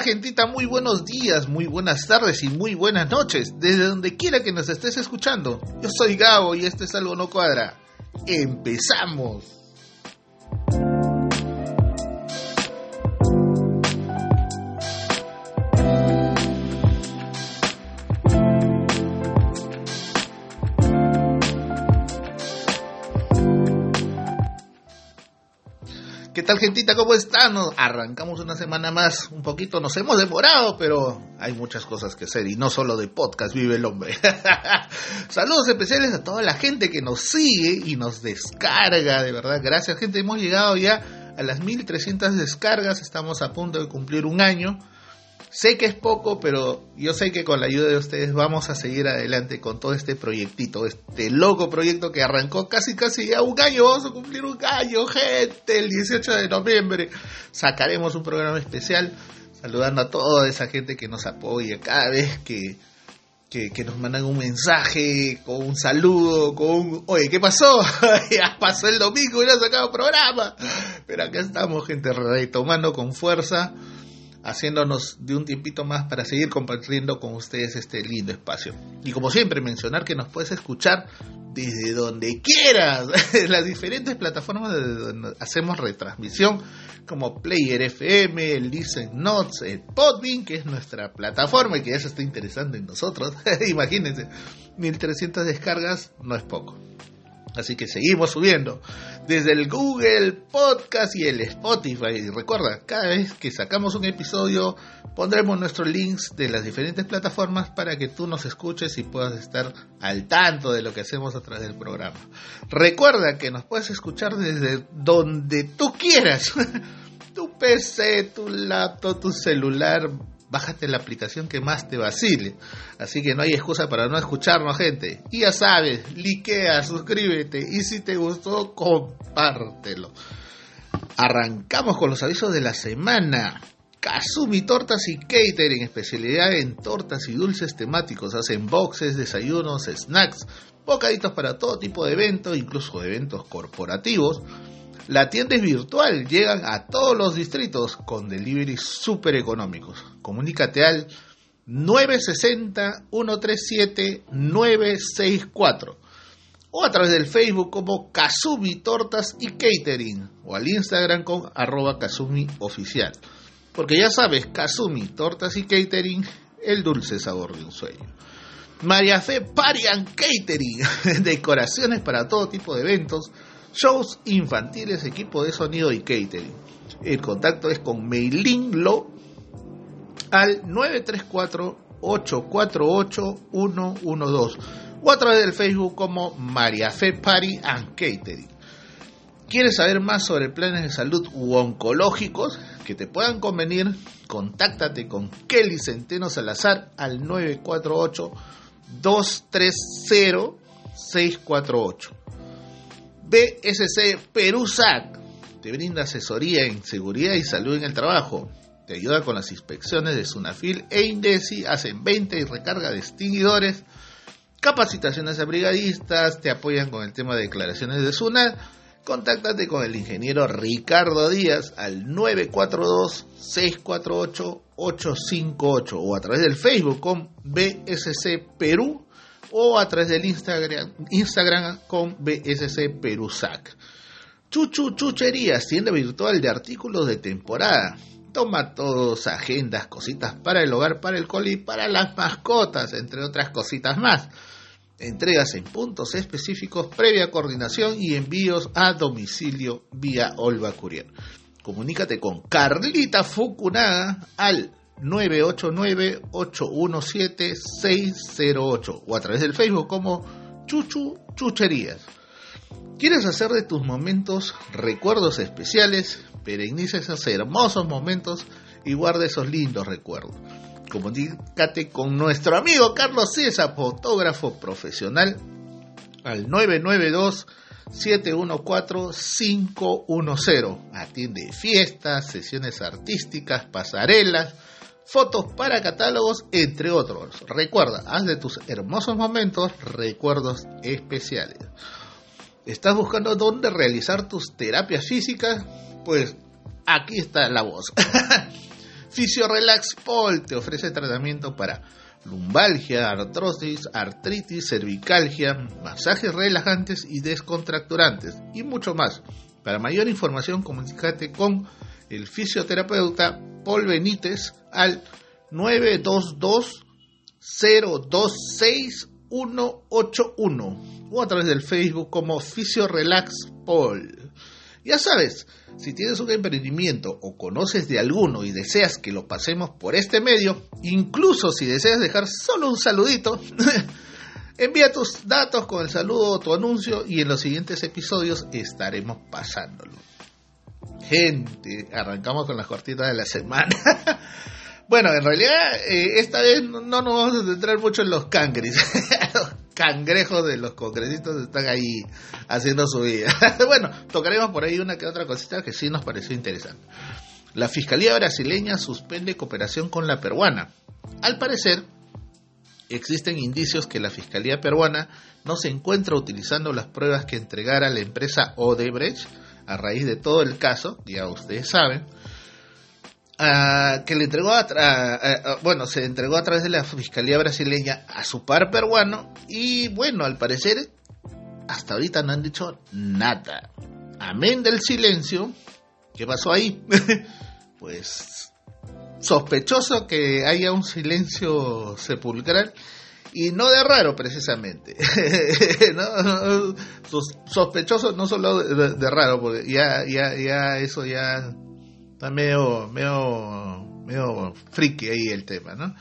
Gentita, muy buenos días, muy buenas tardes y muy buenas noches, desde donde quiera que nos estés escuchando. Yo soy Gabo y este es Algo No Cuadra. ¡Empezamos! Tal, gentita? ¿Cómo están? Nos arrancamos una semana más. Un poquito nos hemos demorado, pero hay muchas cosas que hacer y no solo de podcast vive el hombre. Saludos especiales a toda la gente que nos sigue y nos descarga, de verdad. Gracias, gente. Hemos llegado ya a las 1300 descargas. Estamos a punto de cumplir un año. Sé que es poco, pero yo sé que con la ayuda de ustedes vamos a seguir adelante con todo este proyectito, este loco proyecto que arrancó casi casi ya un año, vamos a cumplir un año, gente, el 18 de noviembre sacaremos un programa especial saludando a toda esa gente que nos apoya cada vez que, que, que nos mandan un mensaje, con un saludo, con un, oye, ¿qué pasó? ya pasó el domingo y no ha sacado programa. Pero acá estamos, gente, retomando con fuerza haciéndonos de un tiempito más para seguir compartiendo con ustedes este lindo espacio. Y como siempre, mencionar que nos puedes escuchar desde donde quieras, las diferentes plataformas de donde hacemos retransmisión, como Player FM, el Listen Notes, el Podbean, que es nuestra plataforma y que se está interesando en nosotros. Imagínense, 1300 descargas no es poco. Así que seguimos subiendo desde el Google Podcast y el Spotify. Y recuerda, cada vez que sacamos un episodio pondremos nuestros links de las diferentes plataformas para que tú nos escuches y puedas estar al tanto de lo que hacemos a través del programa. Recuerda que nos puedes escuchar desde donde tú quieras. tu PC, tu laptop, tu celular, bájate la aplicación que más te vacile. Así que no hay excusa para no escucharnos, gente. Y ya sabes, likea, suscríbete y si te gustó, compártelo. Arrancamos con los avisos de la semana. Kazumi Tortas y Catering, especialidad en tortas y dulces temáticos. Hacen boxes, desayunos, snacks, bocaditos para todo tipo de eventos, incluso eventos corporativos. La tienda es virtual, llegan a todos los distritos con delivery súper económicos. Comunícate al 960-137-964 o a través del Facebook como Kazumi Tortas y Catering o al Instagram con arroba Kazumi Oficial. Porque ya sabes, Kazumi Tortas y Catering, el dulce sabor de un sueño. María Fe Parian Catering, decoraciones para todo tipo de eventos shows infantiles, equipo de sonido y catering. El contacto es con Meilin Lo al 934-848-112 o a través del Facebook como María Fe Party and Catering. ¿Quieres saber más sobre planes de salud u oncológicos que te puedan convenir? Contáctate con Kelly Centeno Salazar al 948 230 648. BSC Perusac te brinda asesoría en seguridad y salud en el trabajo. Te ayuda con las inspecciones de Sunafil e Indesi, hacen venta y recarga de extinguidores, capacitaciones a brigadistas, te apoyan con el tema de declaraciones de SUNAT. Contáctate con el ingeniero Ricardo Díaz al 942-648-858 o a través del Facebook con BSC Perú o a través del Instagram, Instagram con BSC Perusac. Chuchu Chucherías, tienda virtual de artículos de temporada. Toma todos agendas, cositas para el hogar, para el coli, para las mascotas, entre otras cositas más. Entregas en puntos específicos, previa coordinación y envíos a domicilio vía Olva Courier. Comunícate con Carlita Fukunaga al 989-817-608 o a través del Facebook como Chuchu Chucherías. ¿Quieres hacer de tus momentos recuerdos especiales? Pereniza esos hermosos momentos y guarda esos lindos recuerdos. Comunícate con nuestro amigo Carlos César, fotógrafo profesional, al 992 714-510. Atiende fiestas, sesiones artísticas, pasarelas, fotos para catálogos, entre otros. Recuerda, haz de tus hermosos momentos recuerdos especiales. ¿Estás buscando dónde realizar tus terapias físicas? Pues aquí está la voz. Relax Pol te ofrece tratamiento para lumbalgia, artrosis, artritis, cervicalgia, masajes relajantes y descontracturantes y mucho más. Para mayor información, comunícate con el fisioterapeuta Paul Benítez al 922 026 181 o a través del Facebook como Fisio Relax Paul. Ya sabes, si tienes un emprendimiento o conoces de alguno y deseas que lo pasemos por este medio, incluso si deseas dejar solo un saludito, envía tus datos con el saludo o tu anuncio y en los siguientes episodios estaremos pasándolo. Gente, arrancamos con las cortitas de la semana. Bueno, en realidad eh, esta vez no, nos vamos a centrar mucho en los cangres. los cangrejos de los congresistas están ahí haciendo su vida. bueno, tocaremos por ahí una que otra cosita que sí nos pareció interesante. La Fiscalía brasileña suspende cooperación con la peruana. Al parecer, existen indicios que la Fiscalía peruana no se encuentra utilizando las pruebas que entregara la empresa Odebrecht a raíz de todo el caso, ya ustedes saben, que le entregó bueno se entregó a través de la fiscalía brasileña a su par peruano y bueno al parecer hasta ahorita no han dicho nada. Amén del silencio qué pasó ahí pues sospechoso que haya un silencio sepulcral y no de raro precisamente sospechoso no solo de, raro porque ya ya ya eso ya Está medio, medio, medio friki ahí el tema, ¿no?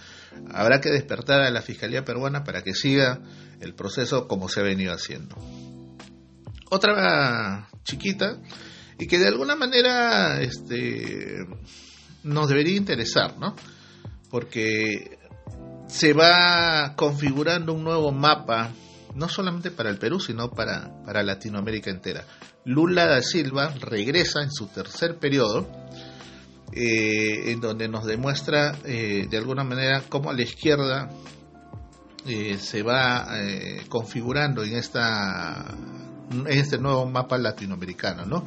Habrá que despertar a la Fiscalía peruana para que siga el proceso como se ha venido haciendo. Otra chiquita y que de alguna manera este, nos debería interesar, ¿no? Porque se va configurando un nuevo mapa, no solamente para el Perú, sino para, para Latinoamérica entera. Lula da Silva regresa en su tercer periodo eh, en donde nos demuestra eh, de alguna manera cómo la izquierda eh, se va configurando en esta este nuevo mapa latinoamericano, ¿no?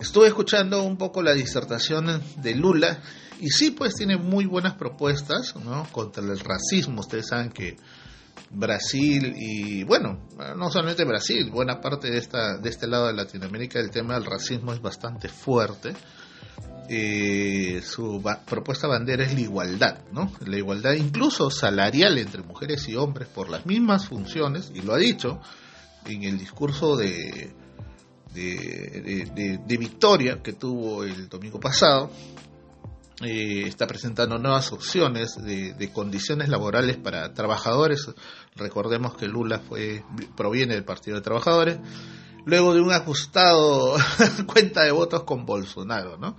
Estuve escuchando un poco la disertación de Lula y sí, pues tiene muy buenas propuestas, ¿no? Contra el racismo. Ustedes saben que Brasil y bueno, no solamente Brasil, buena parte de esta de este lado de Latinoamérica el tema del racismo es bastante fuerte eh, su propuesta bandera es la igualdad, ¿no? La igualdad incluso salarial entre mujeres y hombres por las mismas funciones, y lo ha dicho en el discurso de, de, Victoria que tuvo el domingo pasado, eh, está presentando nuevas opciones de, condiciones laborales para trabajadores. Recordemos que Lula fue proviene del Partido de Trabajadores, luego de un ajustado cuenta de votos con Bolsonaro, ¿no?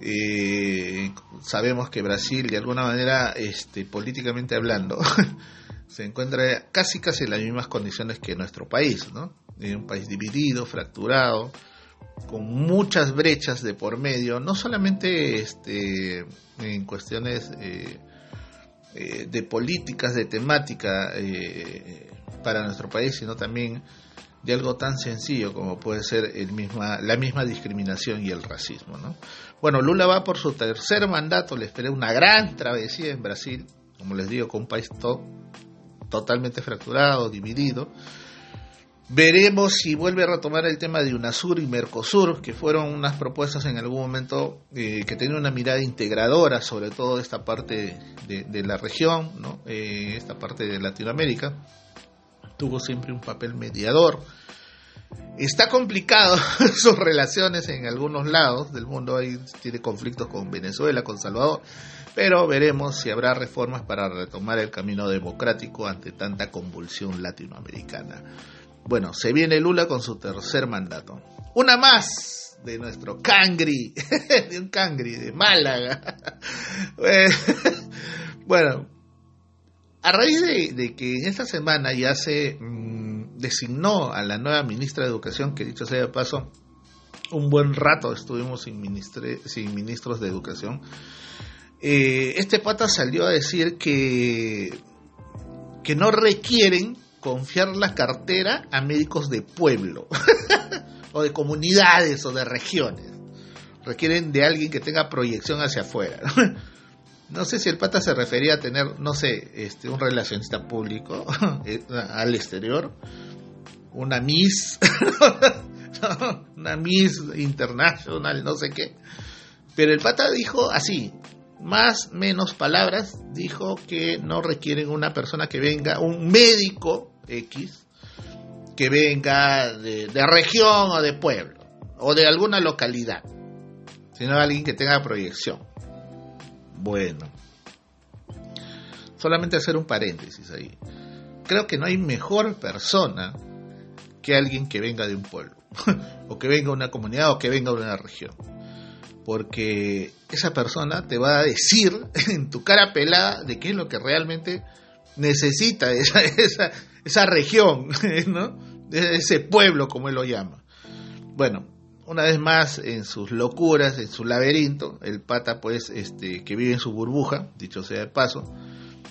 Eh, sabemos que Brasil, de alguna manera, este, políticamente hablando, se encuentra casi casi en las mismas condiciones que nuestro país, ¿no? Un país dividido, fracturado, con muchas brechas de por medio, no solamente este, en cuestiones eh, eh, de políticas, de temática para nuestro país, sino también de algo tan sencillo como puede ser el misma, la misma discriminación y el racismo. ¿no? Bueno, Lula va por su tercer mandato, le espera una gran travesía en Brasil, como les digo, con un país totalmente fracturado, dividido. Veremos si vuelve a retomar el tema de UNASUR y Mercosur, que fueron unas propuestas en algún momento eh, que tenían una mirada integradora sobre todo esta parte de, la región, ¿no? Eh, esta parte de Latinoamérica. Tuvo siempre un papel mediador Está complicado sus relaciones en algunos lados del mundo, ahí tiene conflictos con Venezuela, con Salvador, pero veremos si habrá reformas para retomar el camino democrático ante tanta convulsión latinoamericana. Bueno, se viene Lula con su tercer mandato. Una más de nuestro Cangri, de un Cangri de Málaga. bueno, a raíz de, que en esta semana ya se mm, designó a la nueva ministra de Educación, que dicho sea de paso, un buen rato estuvimos sin, ministros de Educación, eh, este pata salió a decir que, que no requieren confiar la cartera a médicos de pueblo, o de comunidades, o de regiones. requieren de alguien que tenga proyección hacia afuera. No sé si el pata se refería a tener, no sé, este, un relacionista público eh, al exterior, una Miss, una Miss International, no sé qué. Pero el pata dijo así, más menos palabras, dijo que no requieren una persona que venga, un médico X, que venga de, de región o de pueblo, o de alguna localidad, sino alguien que tenga proyección. Bueno, solamente hacer un paréntesis ahí. Creo que no hay mejor persona que alguien que venga de un pueblo, o que venga de una comunidad, o que venga de una región. Porque esa persona te va a decir en tu cara pelada de qué es lo que realmente necesita esa, esa, esa región, ¿no? ese pueblo, como él lo llama. Bueno, una vez más en sus locuras, en su laberinto, el pata pues este que vive en su burbuja, dicho sea de paso,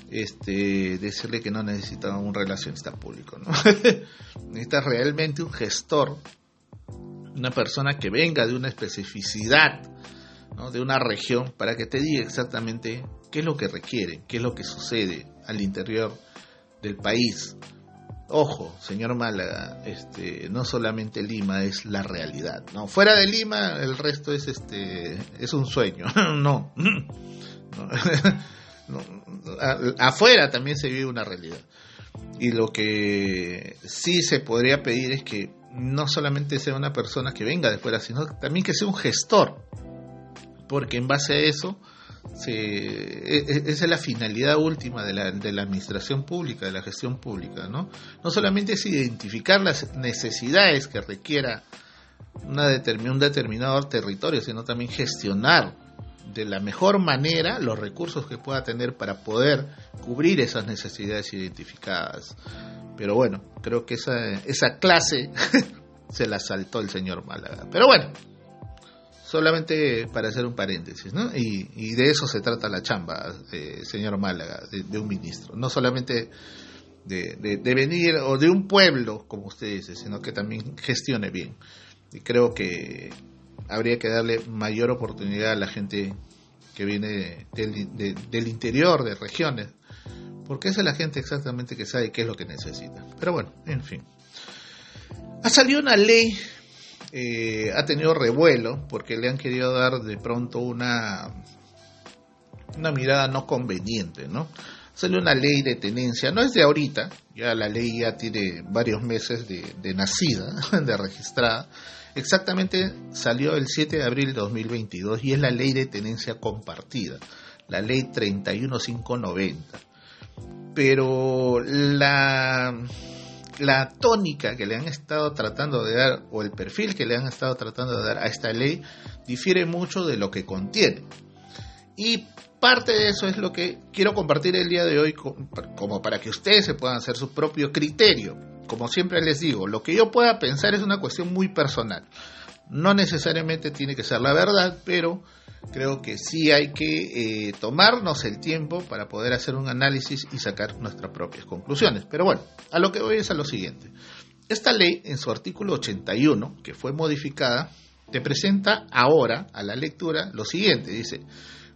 este decirle que no necesita un relacionista público, ¿no? necesita realmente un gestor, una persona que venga de una especificidad, ¿no? de una región para que te diga exactamente qué es lo que requiere, qué es lo que sucede al interior del país, Ojo, señor Málaga, este, no solamente Lima es la realidad, no. Fuera de Lima el resto es este, es un sueño, no. Afuera también se vive una realidad. Y lo que sí se podría pedir es que no solamente sea una persona que venga de fuera, sino también que sea un gestor, porque en base a eso se, e, esa es la finalidad última de la, de la administración pública, de la gestión pública, ¿no? No solamente es identificar las necesidades que requiera una un determinado territorio, sino también gestionar de la mejor manera los recursos que pueda tener para poder cubrir esas necesidades identificadas. Pero bueno, creo que esa, esa clase se la saltó el señor Málaga. Pero bueno, solamente para hacer un paréntesis, ¿no? Y, de eso se trata la chamba, eh, señor Málaga, de, un ministro. No solamente de, venir o de un pueblo, como usted dice, sino que también gestione bien. Y creo que habría que darle mayor oportunidad a la gente que viene del, del interior, de regiones, porque esa es la gente exactamente que sabe qué es lo que necesita. Pero bueno, en fin. Ha salido una ley eh, ha tenido revuelo porque le han querido dar de pronto una, una mirada no conveniente, ¿no? Salió una ley de tenencia, no es de ahorita, ya la ley ya tiene varios meses de, de nacida, de registrada. Exactamente salió el 7 de abril de 2022 y es la ley de tenencia compartida, la ley 31590. Pero la la tónica que le han estado tratando de dar o el perfil que le han estado tratando de dar a esta ley difiere mucho de lo que contiene. Y parte de eso es lo que quiero compartir el día de hoy como para que ustedes se puedan hacer su propio criterio. Como siempre les digo, lo que yo pueda pensar es una cuestión muy personal. No necesariamente tiene que ser la verdad, pero creo que sí hay que eh, tomarnos el tiempo para poder hacer un análisis y sacar nuestras propias conclusiones. Pero bueno, a lo que voy es a lo siguiente. Esta ley, en su artículo 81, que fue modificada, te presenta ahora a la lectura lo siguiente. Dice,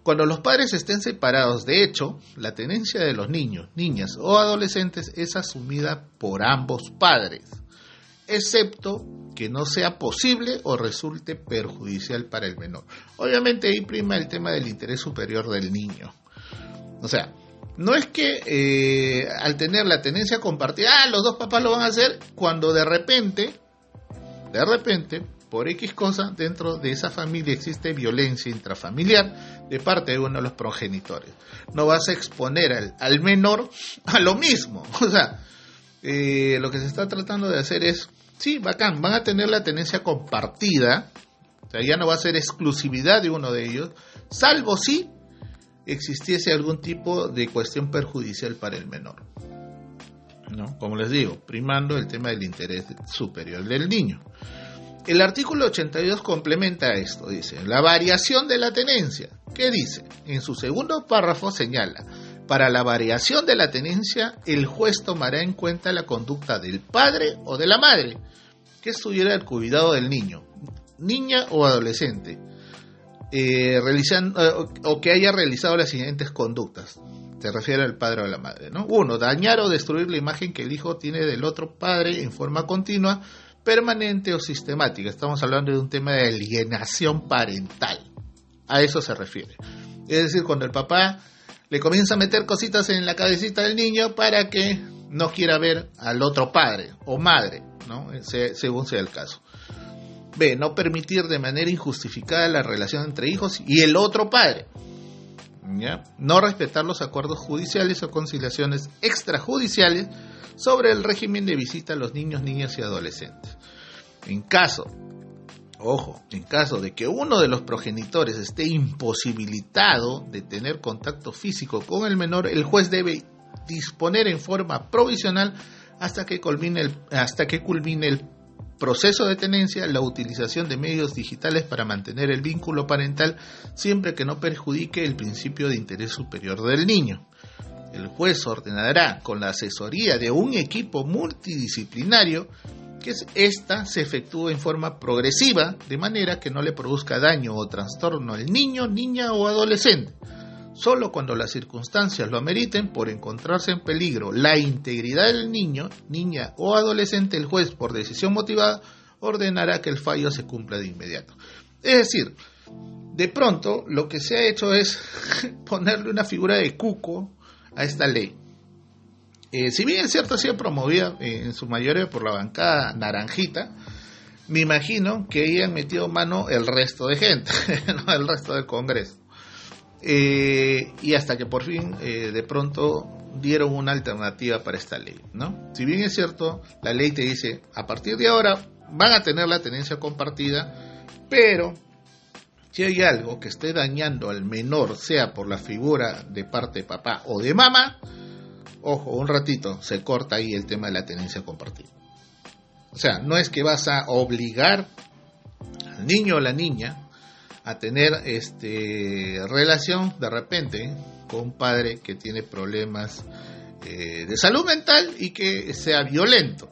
cuando los padres estén separados, de hecho, la tenencia de los niños, niñas o adolescentes es asumida por ambos padres, excepto que no sea posible o resulte perjudicial para el menor. Obviamente ahí prima el tema del interés superior del niño. O sea, no es que eh, al tener la tenencia compartida, ah, los dos papás lo van a hacer cuando de repente, de repente, por X cosa, dentro de esa familia existe violencia intrafamiliar de parte de uno de los progenitores. No vas a exponer al, menor a lo mismo. O sea, eh, lo que se está tratando de hacer es Sí, bacán, van a tener la tenencia compartida, o sea, ya no va a ser exclusividad de uno de ellos, salvo si existiese algún tipo de cuestión perjudicial para el menor. ¿No? Como les digo, primando el tema del interés superior del niño. El artículo 82 complementa esto, dice, la variación de la tenencia. ¿Qué dice? En su segundo párrafo señala, para la variación de la tenencia, el juez tomará en cuenta la conducta del padre o de la madre que estuviera al cuidado del niño, niña o adolescente, eh, realizando, o que haya realizado las siguientes conductas. Se refiere al padre o a la madre, ¿no? Uno, dañar o destruir la imagen que el hijo tiene del otro padre en forma continua, permanente o sistemática. Estamos hablando de un tema de alienación parental. A eso se refiere. Es decir, cuando el papá le comienza a meter cositas en la cabecita del niño para que no quiera ver al otro padre o madre, ¿no? según sea el caso. B. No permitir de manera injustificada la relación entre hijos y el otro padre. No respetar los acuerdos judiciales o conciliaciones extrajudiciales sobre el régimen de visita a los niños, niñas y adolescentes. En caso, ojo, en caso de que uno de los progenitores esté imposibilitado de tener contacto físico con el menor, el juez debe disponer en forma provisional hasta que culmine el, hasta que culmine el proceso de tenencia, la utilización de medios digitales para mantener el vínculo parental siempre que no perjudique el principio de interés superior del niño. El juez ordenará, con la asesoría de un equipo multidisciplinario, que ésta se efectúe en forma progresiva, de manera que no le produzca daño o trastorno al niño, niña o adolescente. Solo cuando las circunstancias lo ameriten por encontrarse en peligro la integridad del niño, niña o adolescente, el juez, por decisión motivada, ordenará que el fallo se cumpla de inmediato. Es decir, de pronto lo que se ha hecho es ponerle una figura de cuco a esta ley. Eh, si bien es cierto, ha sido promovida eh, en su mayoría por la bancada naranjita, me imagino que ahí metido mano el resto de gente, ¿no? el resto del Congreso. Eh, y hasta que por fin de pronto dieron una alternativa para esta ley, ¿no? Si bien es cierto, la ley te dice, a partir de ahora van a tener la tenencia compartida, pero si hay algo que esté dañando al menor, sea por la figura de parte de papá o de mamá, ojo, un ratito, se corta ahí el tema de la tenencia compartida. O sea, no es que vas a obligar al niño o la niña a tener este relación de repente con un padre que tiene problemas eh, de salud mental y que sea violento.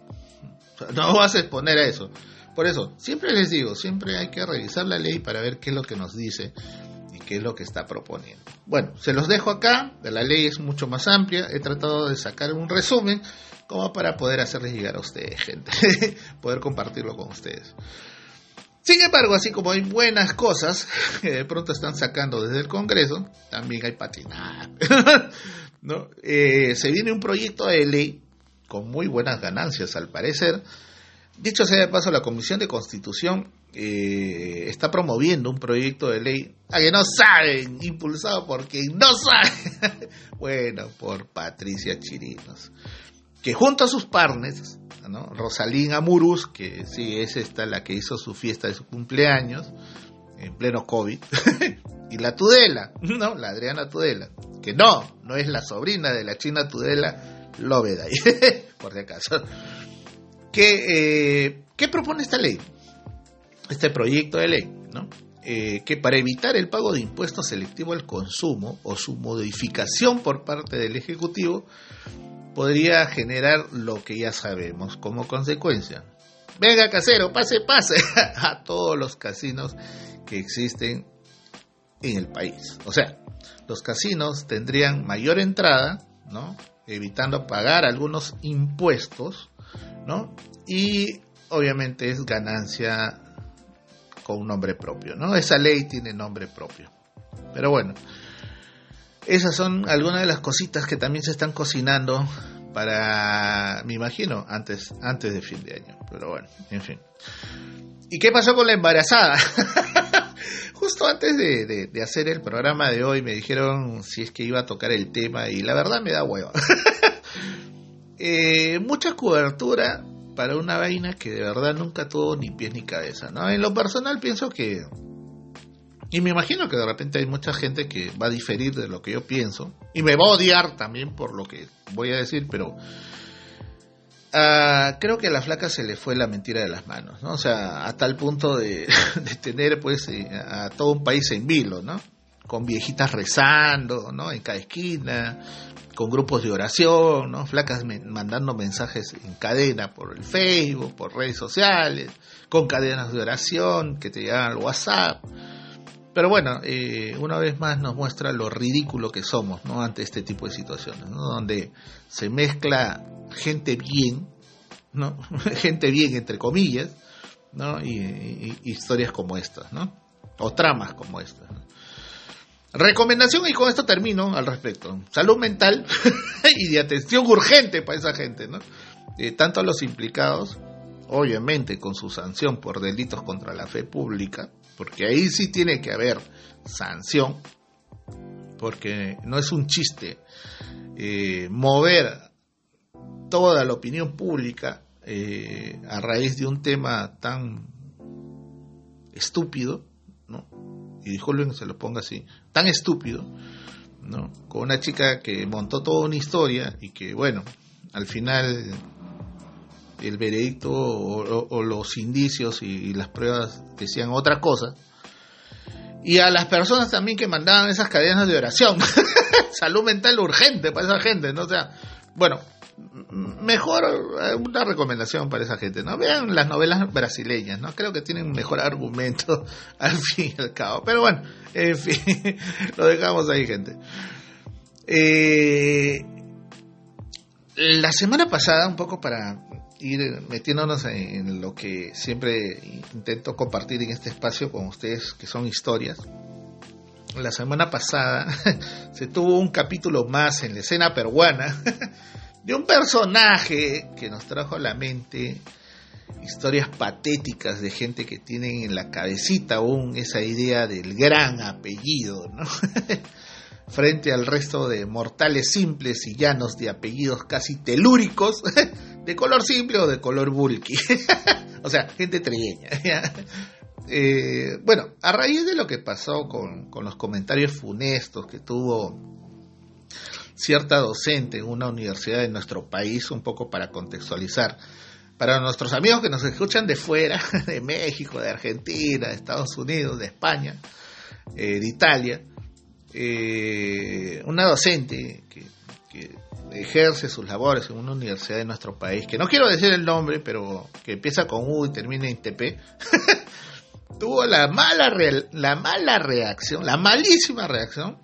no vas a exponer a eso. Por eso, siempre les digo, siempre hay que revisar la ley para ver qué es lo que nos dice qué es lo que está proponiendo. Bueno, se los dejo acá, la ley es mucho más amplia, he tratado de sacar un resumen como para poder hacerles llegar a ustedes, gente, poder compartirlo con ustedes. Sin embargo, así como hay buenas cosas que de pronto están sacando desde el Congreso, también hay patinada. ¿no? Eh, se viene un proyecto de ley con muy buenas ganancias, al parecer. Dicho sea de paso, la Comisión de Constitución eh, está promoviendo un proyecto de ley a que no saben, impulsado por quien no sabe. bueno, por Patricia Chirinos, que junto a sus partners ¿no? Rosalín Amurus, que sí, es esta la que hizo su fiesta de su cumpleaños, en pleno COVID, y la Tudela, ¿no? La Adriana Tudela, que no, no es la sobrina de la China Tudela Loveday, por si acaso. ¿Qué, eh, ¿Qué propone esta ley? Este proyecto de ley, ¿no? Eh, que para evitar el pago de impuestos selectivo al consumo o su modificación por parte del Ejecutivo, podría generar lo que ya sabemos como consecuencia. Venga casero, pase, pase a todos los casinos que existen en el país. O sea, los casinos tendrían mayor entrada, ¿no? Evitando pagar algunos impuestos, ¿no? Y obviamente es ganancia con un nombre propio, ¿no? Esa ley tiene nombre propio. Pero bueno, esas son algunas de las cositas que también se están cocinando para, me imagino, antes, antes de fin de año. Pero bueno, en fin. ¿Y qué pasó con la embarazada? Justo antes de, hacer el programa de hoy me dijeron si es que iba a tocar el tema y la verdad me da huevo. Eh, mucha cobertura para una vaina que de verdad nunca tuvo ni pies ni cabeza. ¿no? En lo personal pienso que y me imagino que de repente hay mucha gente que va a diferir de lo que yo pienso. Y me va a odiar también por lo que voy a decir, pero uh, creo que a la flaca se le fue la mentira de las manos, ¿no? O sea, a tal punto de, de tener pues eh, a todo un país en vilo, ¿no? Con viejitas rezando, ¿no? En cada esquina, con grupos de oración, ¿no? Flacas mandando mensajes en cadena por el Facebook, por redes sociales, con cadenas de oración que te llegan al WhatsApp Pero bueno, eh, una vez más nos muestra lo ridículo que somos ¿no? ante este tipo de situaciones, ¿no? donde se mezcla gente bien, ¿no? gente bien entre comillas, ¿no? Y, historias como estas, ¿no? o tramas como estas. Recomendación, y con esto termino al respecto, salud mental y de atención urgente para esa gente, ¿no? Tanto a los implicados, obviamente con su sanción por delitos contra la fe pública, porque ahí sí tiene que haber sanción, porque no es un chiste eh, mover toda la opinión pública eh, a raíz de un tema tan estúpido, ¿no? Y disculpen que se lo ponga así, tan estúpido, ¿no? Con una chica que montó toda una historia y que, bueno, al final el veredicto o, los indicios y, las pruebas decían otra cosa. Y a las personas también que mandaban esas cadenas de oración. Salud mental urgente para esa gente, ¿no? O sea, bueno, mejor eh, una recomendación para esa gente, ¿no? Vean las novelas brasileñas, ¿no? Creo que tienen mejor argumento al fin y al cabo. Pero bueno, en fin, lo dejamos ahí, gente. Eh, la semana pasada, un poco para ir metiéndonos en lo que siempre intento compartir en este espacio con ustedes, que son historias. La semana pasada se tuvo un capítulo más en la escena peruana de un personaje que nos trajo a la mente historias patéticas de gente que tienen en la cabecita aún esa idea del gran apellido, ¿no? frente al resto de mortales simples y llanos de apellidos casi telúricos, de color simple o de color bulky. o sea, gente trigueña. Eh, bueno, a raíz de lo que pasó con, con los comentarios funestos que tuvo cierta docente en una universidad de nuestro país, un poco para contextualizar, para nuestros amigos que nos escuchan de fuera, de México, de Argentina, de Estados Unidos, de España, eh, de Italia, eh, una docente que, ejerce sus labores en una universidad de nuestro país, que no quiero decir el nombre, pero que empieza con U y termina en TP, tuvo la mala, la mala reacción, la malísima reacción,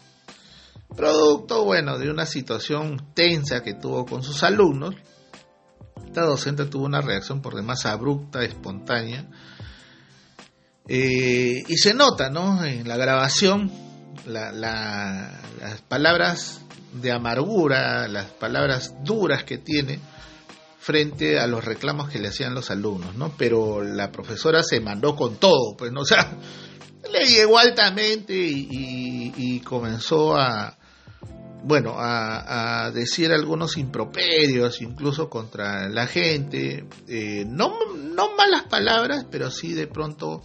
producto, bueno, de una situación tensa que tuvo con sus alumnos. Esta docente tuvo una reacción por demás abrupta, espontánea, eh, y se nota, ¿no? En la grabación las palabras de amargura, las palabras duras que tiene frente a los reclamos que le hacían los alumnos, ¿no? Pero la profesora se mandó con todo, pues, ¿no? Sea, le llegó altamente y, comenzó a, bueno, a, decir algunos improperios, incluso contra la gente, eh, no, no malas palabras, pero sí de pronto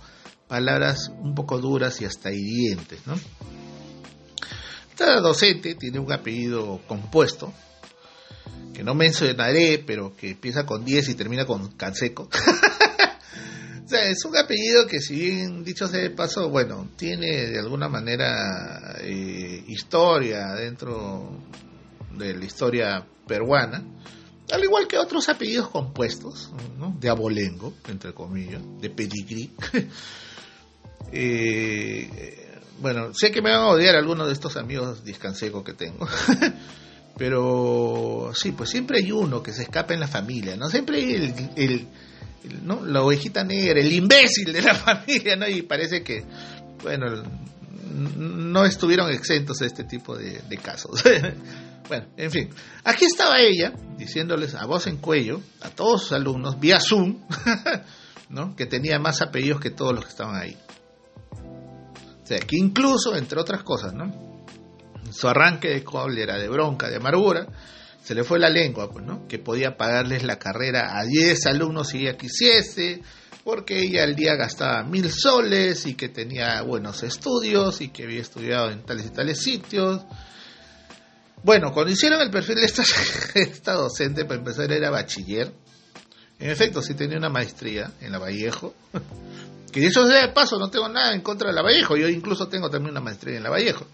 palabras un poco duras y hasta hirientes. Esta docente tiene un apellido compuesto, que no mencionaré, pero que empieza con 10 y termina con Canseco. es un apellido que si bien dicho sea de paso, bueno, tiene de alguna manera eh, historia dentro de la historia peruana, al igual que otros apellidos compuestos, de abolengo, entre comillas, de pedigrí. eh, bueno, sé que me van a odiar algunos de estos amigos discansecos que tengo. Pero sí, pues siempre hay uno que se escapa en la familia, ¿no? Siempre hay el, ¿no? la ovejita negra, el imbécil de la familia, ¿no? Y parece que, bueno, no estuvieron exentos de este tipo de, casos. bueno, en fin, aquí estaba ella diciéndoles a voz en cuello a todos sus alumnos, vía Zoom, ¿no? Que tenía más apellidos que todos los que estaban ahí sea, que incluso, entre otras cosas, ¿no? Su arranque de cólera, de bronca, de amargura, se le fue la lengua, pues, ¿no? Que podía pagarles la carrera a 10 alumnos si ella quisiese, porque ella al día gastaba mil soles y que tenía buenos estudios y que había estudiado en tales y tales sitios. Bueno, cuando hicieron el perfil de esta, docente, para empezar era bachiller. En efecto, sí tenía una maestría en la Vallejo. Que eso sea de paso, no tengo nada en contra de la Vallejo. Yo incluso tengo también una maestría en la Vallejo.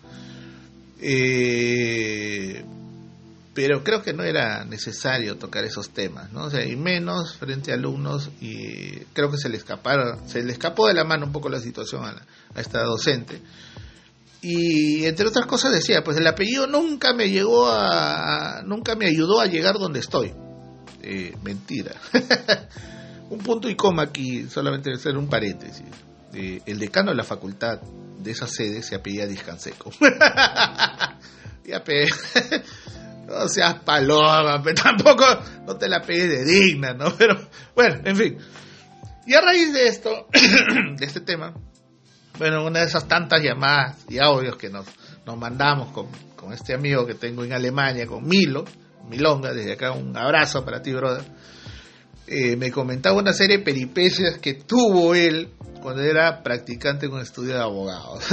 Eh, pero creo que no era necesario tocar esos temas, ¿no? O sea, y menos frente a alumnos y creo que se le escaparon, se le escapó de la mano un poco la situación a, a esta docente. Y entre otras cosas decía, pues el apellido nunca me llegó a, nunca me ayudó a llegar donde estoy. Eh, mentira. un punto y coma aquí, solamente ser un paréntesis. Eh, el decano de la facultad de esa sede se apellía Discanseco. ya. no seas paloma, pero tampoco no te la pegues de digna, ¿no? Pero bueno, en fin. Y a raíz de esto, de este tema, bueno, una de esas tantas llamadas y audios que nos, nos mandamos con, con este amigo que tengo en Alemania, con Milo, Milonga, desde acá un abrazo para ti, brother. Eh, me comentaba una serie de peripecias que tuvo él cuando era practicante un estudio de abogados.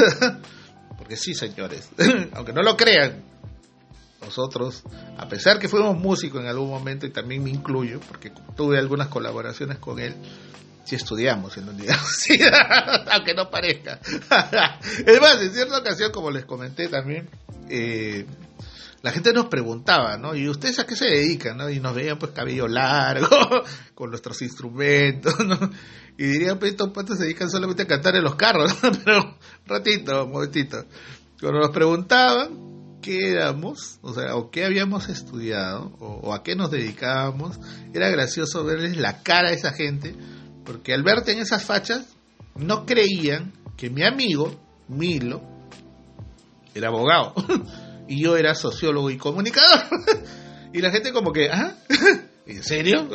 Porque sí, señores, aunque no lo crean, nosotros, a pesar que fuimos músicos en algún momento, y también me incluyo, porque tuve algunas colaboraciones con él, sí estudiamos en la universidad, aunque no parezca. es más, en cierta ocasión, como les comenté también, eh, la gente nos preguntaba, ¿no? ¿Y ustedes a qué se dedican? ¿no? Y nos veían pues cabello largo, con nuestros instrumentos, ¿no? Y dirían, pues estos patos se dedican solamente a cantar en los carros, pero un ratito, un momentito. Cuando nos preguntaban qué éramos, o sea, o qué habíamos estudiado, o, a qué nos dedicábamos, era gracioso verles la cara a esa gente, porque al verte en esas fachas, no creían que mi amigo, Milo, era abogado. y yo era sociólogo y comunicador. y la gente como que, ¿ah? ¿En serio?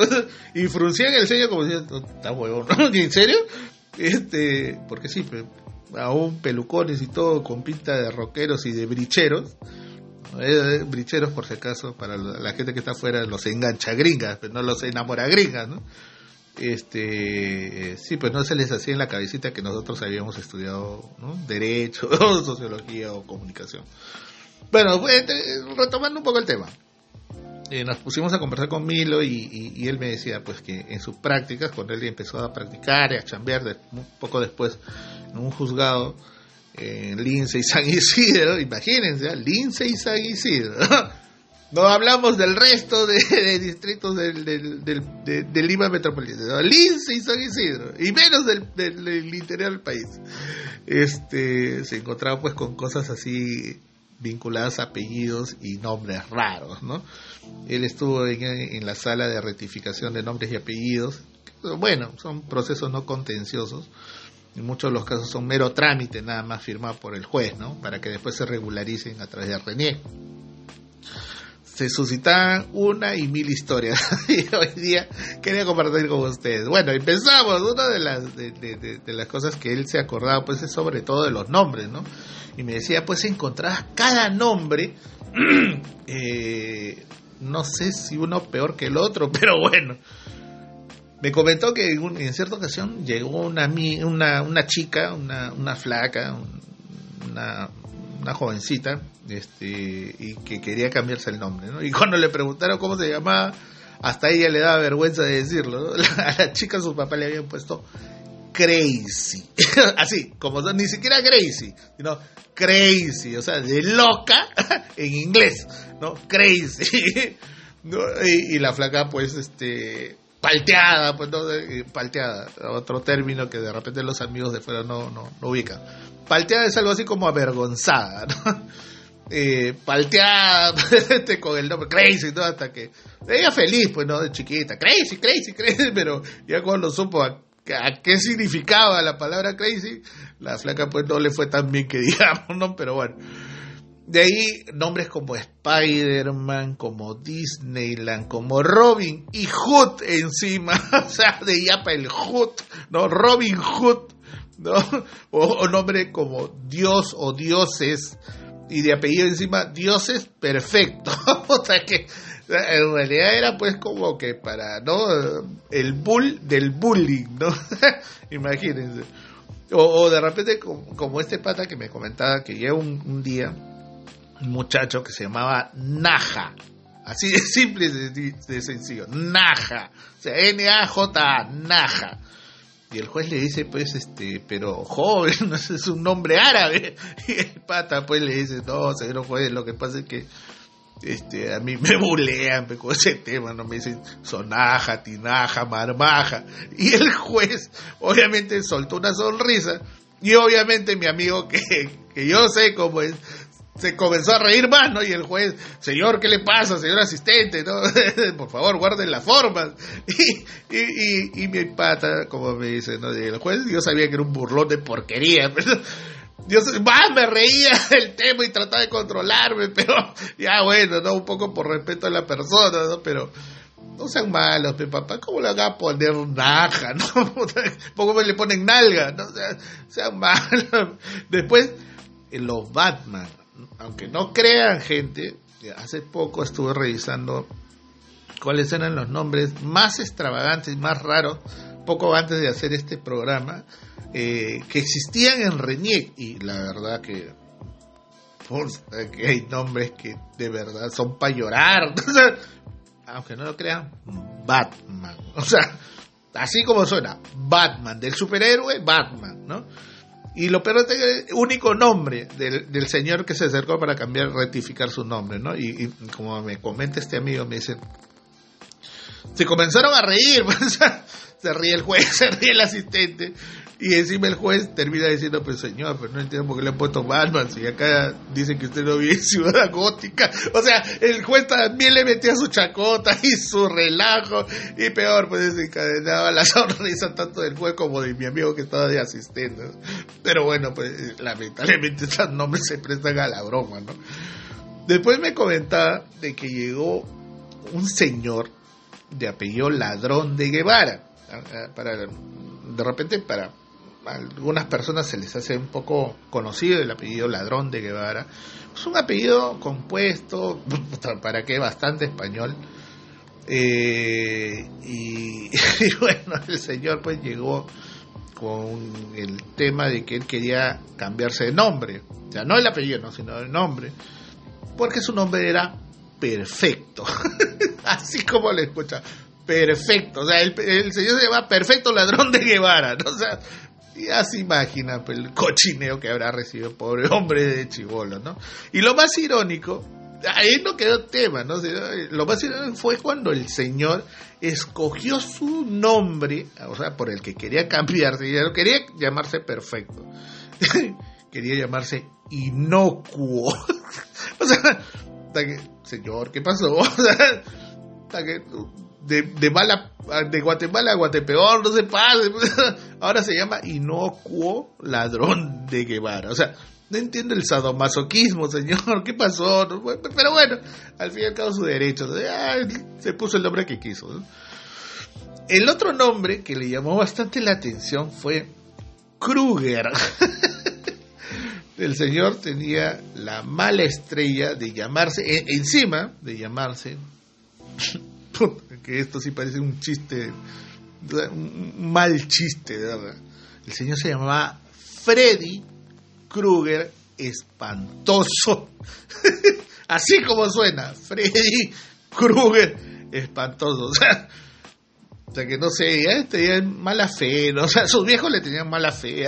y fruncían el ceño como diciendo, está huevón. ¿En serio? Este, porque sí, aún pelucones y todo con pinta de rockeros y de bricheros. Eh, bricheros por si acaso, para la gente que está afuera los engancha gringas, pero no los enamora gringas, ¿no? Este, sí, pues no se les hacía en la cabecita que nosotros habíamos estudiado derecho, sociología o comunicación. Bueno, pues, retomando un poco el tema. Eh, nos pusimos a conversar con Milo y, él me decía pues que en sus prácticas, cuando él empezó a practicar y a chambear poco después en un juzgado en Lince y San Isidro, imagínense, Lince y San Isidro. No hablamos del resto de, distritos del, del, del, de, de, Lima Metropolitana, Lince y San Isidro, y menos del, del, interior del país. Este, se encontraba pues con cosas así vinculadas a apellidos y nombres raros, ¿no? Él estuvo en, la sala de rectificación de nombres y apellidos. Bueno, son procesos no contenciosos. En muchos de los casos son mero trámite, nada más firmado por el juez, ¿no? Para que después se regularicen a través de RENIE. Se suscitaban una y mil historias. y hoy día quería compartir con ustedes. Bueno, empezamos. Una de las, de, de, las cosas que él se acordaba, pues, es sobre todo de los nombres, ¿no? y me decía, pues encontrabas cada nombre, eh, no sé si uno peor que el otro, pero bueno. Me comentó que en, en cierta ocasión llegó una, una, una chica, una, una flaca, una, una jovencita, este, y que quería cambiarse el nombre, ¿no? Y cuando le preguntaron cómo se llamaba, hasta ella le daba vergüenza de decirlo, ¿no? A la chica su papá le habían puesto crazy. Así, como ni siquiera crazy, sino crazy, o sea, de loca en inglés, ¿no? Crazy. y, la flaca, pues, este, palteada, pues, ¿no? Palteada, otro término que de repente los amigos de fuera no, no, no ubican. Palteada es algo así como avergonzada, ¿no? Eh, palteada este, con el nombre crazy, ¿no? Hasta que ella feliz, pues, ¿no? De chiquita, crazy, crazy, crazy, pero ya cuando supo a, a qué significaba la palabra crazy, la flaca pues no le fue tan bien que digamos, ¿no? Pero bueno. De ahí nombres como Spider-Man, como Disneyland, como Robin y Hood encima, o sea, de Yapa el Hood, ¿no? Robin Hood, ¿no? O, nombre como Dios o dioses y de apellido encima dioses perfecto, o sea que en realidad era pues como que para, ¿no? El bull del bullying, ¿no? Imagínense. O, de repente, como, este pata que me comentaba que llega un, día muchacho que se llamaba Naja. Así de simple de, de sencillo. Naja. O sea, N-A-J-A, Naja. Y el juez le dice, pues, este, pero joven, es un nombre árabe. Y el pata, pues, le dice, no, señor juez, lo que pasa es que este, a mí me bulean con ese tema, no me dicen sonaja, tinaja, marmaja. Y el juez, obviamente, soltó una sonrisa. Y obviamente mi amigo, que, que yo sé cómo es, se comenzó a reír más, ¿no? Y el juez, señor, ¿qué le pasa, señor asistente? ¿no? Por favor, guarden las formas. Y, y, y, mi pata, como me dice, ¿no? El juez, yo sabía que era un burlón de porquería, pero más me reía del tema y trataba de controlarme, pero ya bueno, ¿no? Un poco por respeto a la persona, ¿no? Pero no sean malos, mi papá, ¿cómo le van a poner naja, no? ¿Cómo le ponen nalga? No sean, malos. Después, los Batman, aunque no crean gente, hace poco estuve revisando cuáles eran los nombres más extravagantes, más raros, poco antes de hacer este programa, eh, que existían en Reniec y la verdad que, que hay nombres que de verdad son para llorar. aunque no lo crean, Batman. O sea, así como suena, Batman, del superhéroe Batman, ¿no? Y lo peor es el único nombre del, del, señor que se acercó para cambiar, rectificar su nombre, ¿no? Y, y como me comenta este amigo, me dice, se comenzaron a reír, se ríe el juez, se ríe el asistente, y encima el juez termina diciendo, pues señor, pero no entiendo por qué le han puesto Batman, si acá dicen que usted no vive en Ciudad Gótica. O sea, el juez también le metía su chacota y su relajo, y peor, pues desencadenaba la sonrisa tanto del juez como de mi amigo que estaba de asistente. Pero bueno, pues lamentablemente estos nombres se prestan a la broma, ¿no? Después me comentaba de que llegó un señor de apellido Ladrón de Guevara. Para, de repente, para algunas personas se les hace un poco conocido el apellido Ladrón de Guevara. Es un apellido compuesto, para qué, bastante español. Eh, y, y, bueno, el señor pues llegó con el tema de que él quería cambiarse de nombre. O sea, no el apellido, no, sino el nombre. Porque su nombre era perfecto. Así como le escucha. Perfecto. O sea, el, el, señor se llama Perfecto Ladrón de Guevara. ¿no? O sea, ya se imagina el cochineo que habrá recibido pobre hombre de chivolo, ¿no? Y lo más irónico, ahí no quedó tema, ¿no? Lo más irónico fue cuando el señor escogió su nombre, o sea, por el que quería cambiarse, ya no quería llamarse perfecto, quería llamarse inocuo. o sea, señor, ¿qué pasó? O sea, de, de, mala, de Guatemala a Guatepeor, no se pase. Ahora se llama inocuo ladrón de Guevara. O sea, no entiendo el sadomasoquismo, señor. ¿Qué pasó? Pero bueno, al fin y al cabo su derecho. se puso el nombre que quiso. El otro nombre que le llamó bastante la atención fue Kruger. el señor tenía la mala estrella de llamarse, encima de llamarse que esto sí parece un chiste, un mal chiste, de verdad. El señor se llamaba Freddy Krueger Espantoso. Así como suena, Freddy Krueger Espantoso. O sea, que no sé, ya tenían mala fe, o sea, sus viejos le tenían mala fe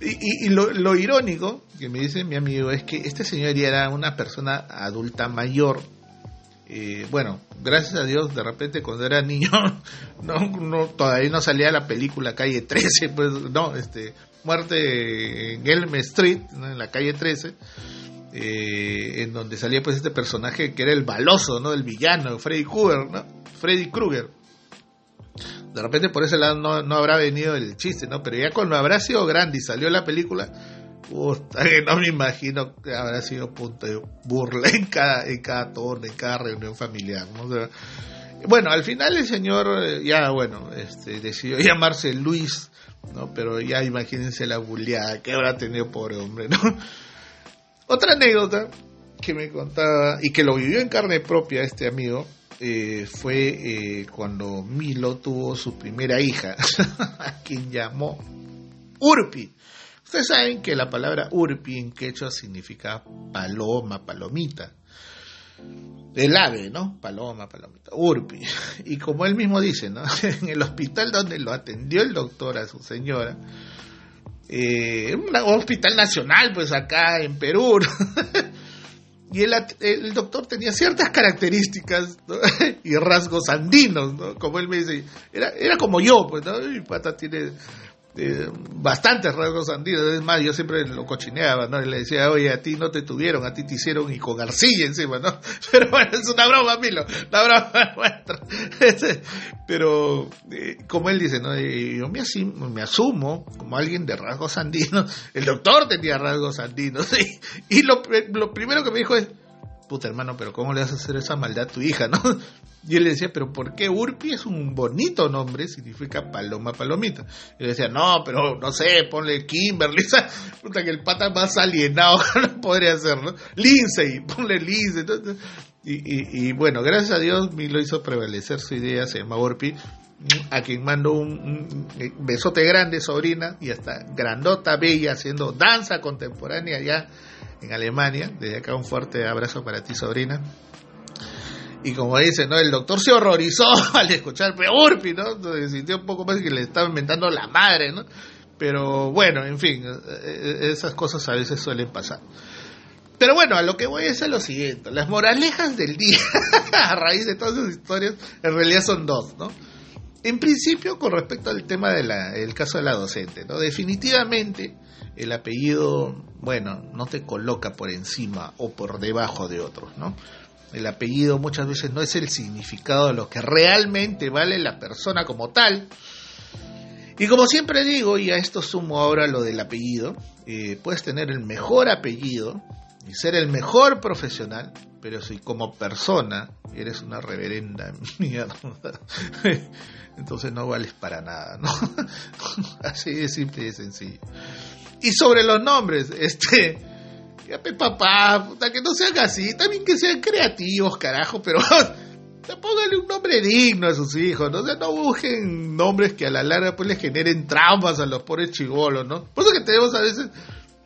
Y, y, lo, lo, irónico que me dice mi amigo es que este señor ya era una persona adulta mayor eh, bueno, gracias a Dios, de repente cuando era niño, no, todavía no salía la película Calle 13, pues no, este, Muerte en Elm Street, en la calle 13, eh, en donde salía pues este personaje que era el baloso, ¿no? El villano, Freddy Krueger, ¿no? Freddy Krueger. De repente por ese lado no, no habrá venido el chiste, ¿no? Pero ya cuando habrá sido grande y salió la película, no me imagino que habrá sido punto de burla en cada, en cada torno, en cada reunión familiar. bueno, al final el señor eh, ya, bueno, este, decidió llamarse Luis, ¿no? Pero ya imagínense la bulleada que habrá tenido pobre hombre, ¿no? Otra anécdota que me contaba y que lo vivió en carne propia este amigo eh, fue eh, cuando Milo tuvo su primera hija, a quien llamó Urpi. Ustedes saben que la palabra urpi en quechua significa paloma, palomita. El ave, ¿no? Paloma, palomita. Urpi. Y como él mismo dice, ¿no? En el hospital donde lo atendió el doctor a su señora, eh, un hospital nacional, pues acá en Perú, y el, doctor tenía ciertas características y rasgos andinos, ¿no? Como él me dice, era, era como yo, pues, ¿no? Mi pata tiene eh, bastantes rasgos andinos, es más, yo siempre lo cochineaba, ¿no? Y le decía, oye, a ti no te tuvieron, a ti te hicieron y con arcilla encima, ¿no? Pero bueno, es una broma, Milo, una broma nuestra. Pero, eh, como él dice, ¿no? yo me, me, asumo como alguien de rasgos andinos, el doctor tenía rasgos andinos, y, lo, lo primero que me dijo es, puta hermano, pero ¿cómo le vas a hacer esa maldad a tu hija, no? Y él le decía, pero ¿por qué Urpi es un bonito nombre? Significa paloma, palomita. Y le decía, no, pero no sé, ponle Kimberly, puta que el pata más alienado no podría hacerlo. Lindsay, ponle Lindsay. Y, y, bueno, gracias a Dios me lo hizo prevalecer su idea, se llama Urpi, a quien mando un, besote grande, sobrina, y hasta grandota, bella, haciendo danza contemporánea allá en Alemania. Desde acá un fuerte abrazo para ti, sobrina. Y como dice, ¿no? El doctor se horrorizó al escuchar Peurpi, ¿no? Se sintió un poco más que le estaba inventando la madre, ¿no? Pero bueno, en fin, eh, eh, esas cosas a veces suelen pasar. Pero bueno, a lo que voy es a lo siguiente. Las moralejas del día, a raíz de todas esas historias, en realidad son dos, ¿no? En principio, con respecto al tema del caso de la docente, ¿no? Definitivamente el apellido, bueno, no te coloca por encima o por debajo de otros, ¿no? El apellido muchas veces no es el significado de lo que realmente vale la persona como tal. Y como siempre digo, y a esto sumo ahora lo del apellido, eh, puedes tener el mejor apellido y ser el mejor profesional, pero si como persona eres una reverenda mierda, entonces no vales para nada, ¿no? Así de simple y de sencillo. Y sobre los nombres, este, papá, que no sean así, también que sean creativos, carajo, pero póngale un nombre digno a sus hijos, ¿no? no busquen nombres que a la larga pues les generen traumas a los pobres chivolos, ¿no? Por eso que tenemos a veces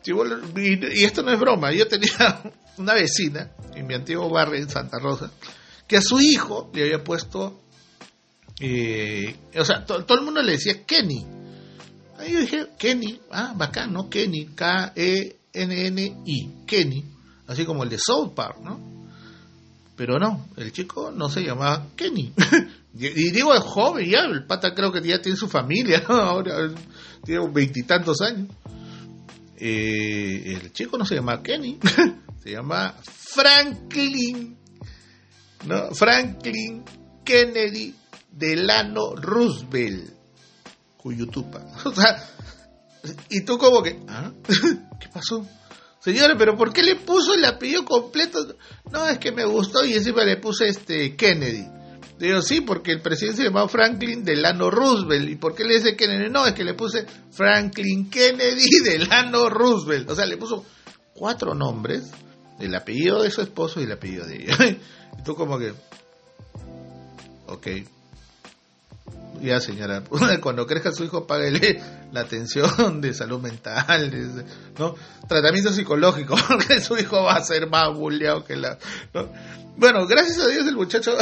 chivolos, y, esto no es broma, yo tenía una vecina en mi antiguo barrio en Santa Rosa, que a su hijo le había puesto, eh, o sea, todo el mundo le decía Kenny. Ahí yo dije, Kenny, ah, bacán, ¿no? Kenny, K-E N-N-I, Kenny, así como el de South Park, ¿no? Pero no, el chico no se llamaba Kenny. y, digo, es joven ya, el pata creo que ya tiene su familia, ahora tiene veintitantos años. Eh, el chico no se llama Kenny, se llama Franklin, ¿no? Franklin Kennedy Delano Roosevelt, Cuyutupa. O sea, y tú como que, ¿ah? ¿Qué pasó? Señores, pero ¿por qué le puso el apellido completo? No, es que me gustó y encima le puse este Kennedy. Digo, sí, porque el presidente se llamaba Franklin Delano Roosevelt. ¿Y por qué le dice Kennedy? No, es que le puse Franklin Kennedy Delano Roosevelt. O sea, le puso cuatro nombres, el apellido de su esposo y el apellido de ella. y tú como que, ok, ya señora, cuando crezca su hijo, páguele la atención de salud mental, ¿no? Tratamiento psicológico, porque su hijo va a ser más bulleado que la... Bueno, gracias a Dios el muchacho,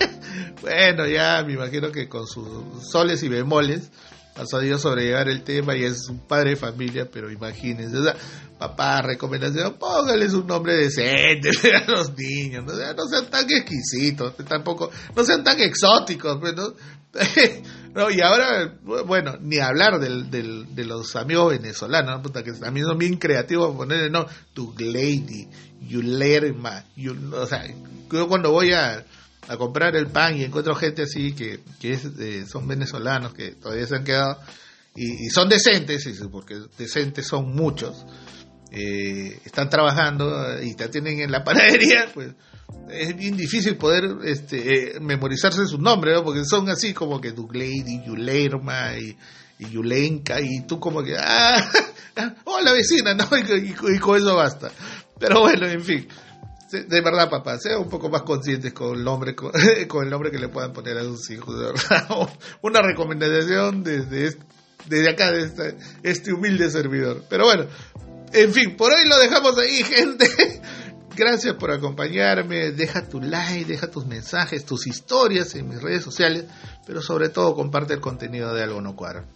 bueno, ya me imagino que con sus soles y bemoles, ha sabido sobrellevar el tema y es un padre de familia, pero imagínense, o sea, papá, recomendación, póngales un nombre decente a los niños, ¿no? no sean tan exquisitos, tampoco, no sean tan exóticos, pues, ¿no? no, y ahora, bueno, ni hablar del, del, de los amigos venezolanos, puta, que también son bien creativos ponerle, no, tu lady, you, o sea, yo cuando voy a, a, comprar el pan y encuentro gente así que, que son venezolanos que todavía se han quedado y, son decentes, porque decentes son muchos, eh, están trabajando y te atienden en la panadería, pues es bien difícil poder este, eh, memorizarse sus nombres, porque son así como que Duglady, Yulerma y, y Yulenka, y tú como que, ah, hola vecina, ¿no? Y, con eso basta. Pero bueno, en fin, de verdad, papá, sean un poco más conscientes con el nombre, con, el nombre que le puedan poner a sus hijos, de verdad. Una recomendación desde, desde acá, de este, humilde servidor. Pero bueno, en fin, por hoy lo dejamos ahí, gente. Gracias por acompañarme. Deja tu like, deja tus mensajes, tus historias en mis redes sociales, pero sobre todo comparte el contenido de Algo No Cuadra.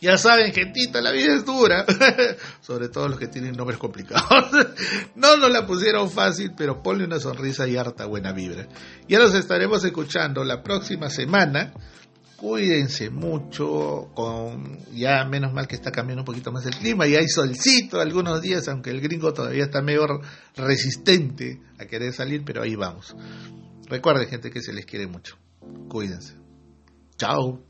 Ya saben, gentita, la vida es dura. Sobre todo los que tienen nombres complicados. no nos la pusieron fácil, pero ponle una sonrisa y harta buena vibra. Ya nos estaremos escuchando la próxima semana. Cuídense mucho, ya menos mal que está cambiando un poquito más el clima y hay solcito algunos días, aunque el gringo todavía está medio resistente a querer salir, pero ahí vamos. Recuerden gente que se les quiere mucho. Cuídense. Chao.